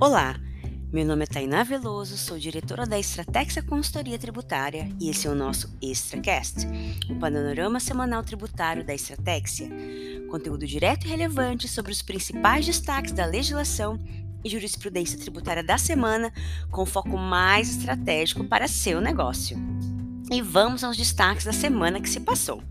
Olá, meu nome é Tainá Veloso, sou diretora da Estratégia Consultoria Tributária e esse é o nosso ExtraCast, o panorama semanal tributário da Estratégia. Conteúdo direto e relevante sobre os principais destaques da legislação e jurisprudência tributária da semana, com foco mais estratégico para seu negócio. E vamos aos destaques da semana que se passou.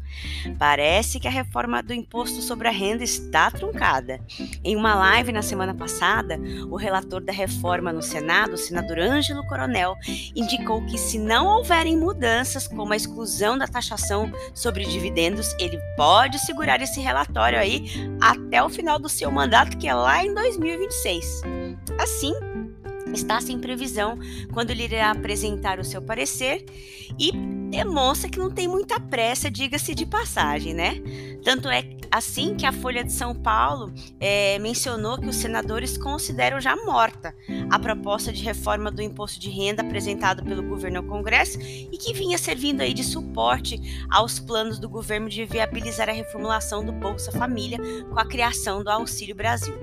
Parece que a reforma do imposto sobre a renda está truncada. Em uma live na semana passada, o relator da reforma no Senado, o senador Ângelo Coronel, indicou que se não houverem mudanças, como a exclusão da taxação sobre dividendos, ele pode segurar esse relatório aí até o final do seu mandato, que é lá em 2026. Assim, está sem previsão quando ele irá apresentar o seu parecer e demonstra que não tem muita pressa, diga-se de passagem, né? Tanto é assim que a Folha de São Paulo é, mencionou que os senadores consideram já morta a proposta de reforma do imposto de renda apresentado pelo governo ao Congresso e que vinha servindo aí de suporte aos planos do governo de viabilizar a reformulação do Bolsa Família com a criação do Auxílio Brasil.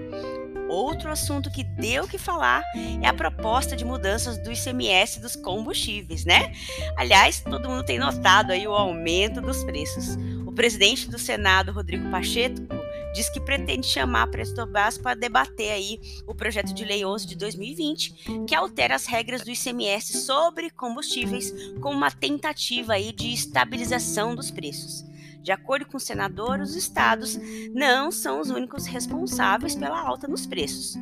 Outro assunto que deu que falar é a proposta de mudanças do ICMS dos combustíveis, né? Aliás, todo mundo tem notado aí o aumento dos preços. O presidente do Senado, Rodrigo Pacheco, diz que pretende chamar a Prestobras para debater aí o projeto de lei 11 de 2020, que altera as regras do ICMS sobre combustíveis com uma tentativa aí de estabilização dos preços. De acordo com o senador, os estados não são os únicos responsáveis pela alta nos preços.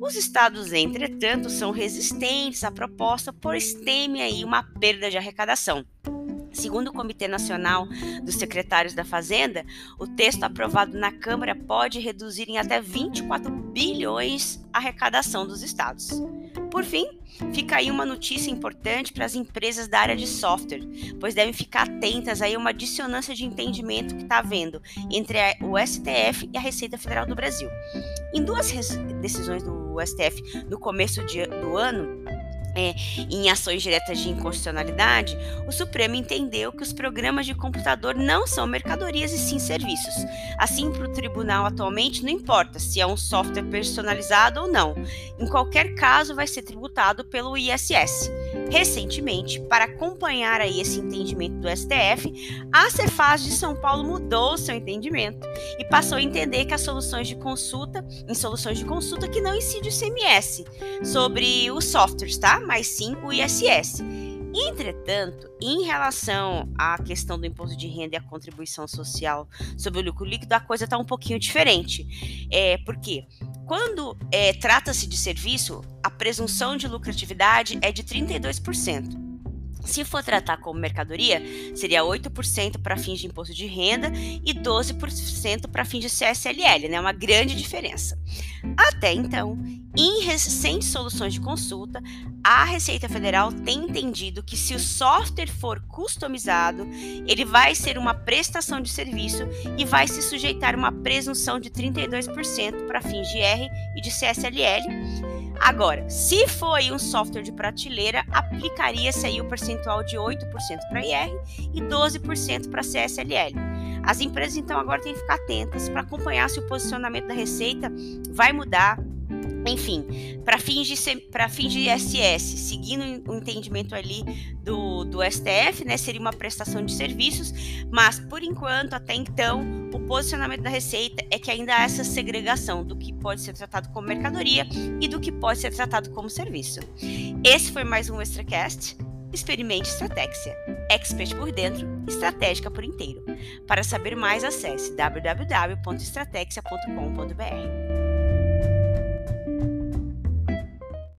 Os estados, entretanto, são resistentes à proposta, pois temem aí uma perda de arrecadação. Segundo o Comitê Nacional dos Secretários da Fazenda, o texto aprovado na Câmara pode reduzir em até 24 bilhões a arrecadação dos estados. Por fim, fica aí uma notícia importante para as empresas da área de software, pois devem ficar atentas aí a uma dissonância de entendimento que está havendo entre o STF e a Receita Federal do Brasil. Em duas decisões do STF no começo de, do ano, é, em ações diretas de inconstitucionalidade, o Supremo entendeu que os programas de computador não são mercadorias e sim serviços. Assim, para o tribunal atualmente, não importa se é um software personalizado ou não. Em qualquer caso, vai ser tributado pelo ISS. Recentemente, para acompanhar aí esse entendimento do STF, a Cefaz de São Paulo mudou seu entendimento e passou a entender que as soluções de consulta, em soluções de consulta que não incide o CMS sobre os softwares, tá? Mas sim o ISS. Entretanto, em relação à questão do imposto de renda e a contribuição social sobre o lucro líquido, a coisa está um pouquinho diferente. É, por quê? Quando é, trata-se de serviço, a presunção de lucratividade é de 32%. Se for tratar como mercadoria, seria 8% para fins de imposto de renda e 12% para fins de CSLL, né? Uma grande diferença. Até então, em recentes soluções de consulta, a Receita Federal tem entendido que se o software for customizado, ele vai ser uma prestação de serviço e vai se sujeitar a uma presunção de 32% para fins de R e de CSLL Agora, se foi um software de prateleira, aplicaria-se aí o percentual de 8% para IR e 12% para CSLL. As empresas então agora têm que ficar atentas para acompanhar se o posicionamento da receita vai mudar enfim, para fins, de, fins de ISS, seguindo o entendimento ali do, do STF, né, seria uma prestação de serviços, mas por enquanto, até então, o posicionamento da Receita é que ainda há essa segregação do que pode ser tratado como mercadoria e do que pode ser tratado como serviço. Esse foi mais um ExtraCast. Experimente Estratégia. Expert por dentro, estratégica por inteiro. Para saber mais, acesse www.estratégia.com.br.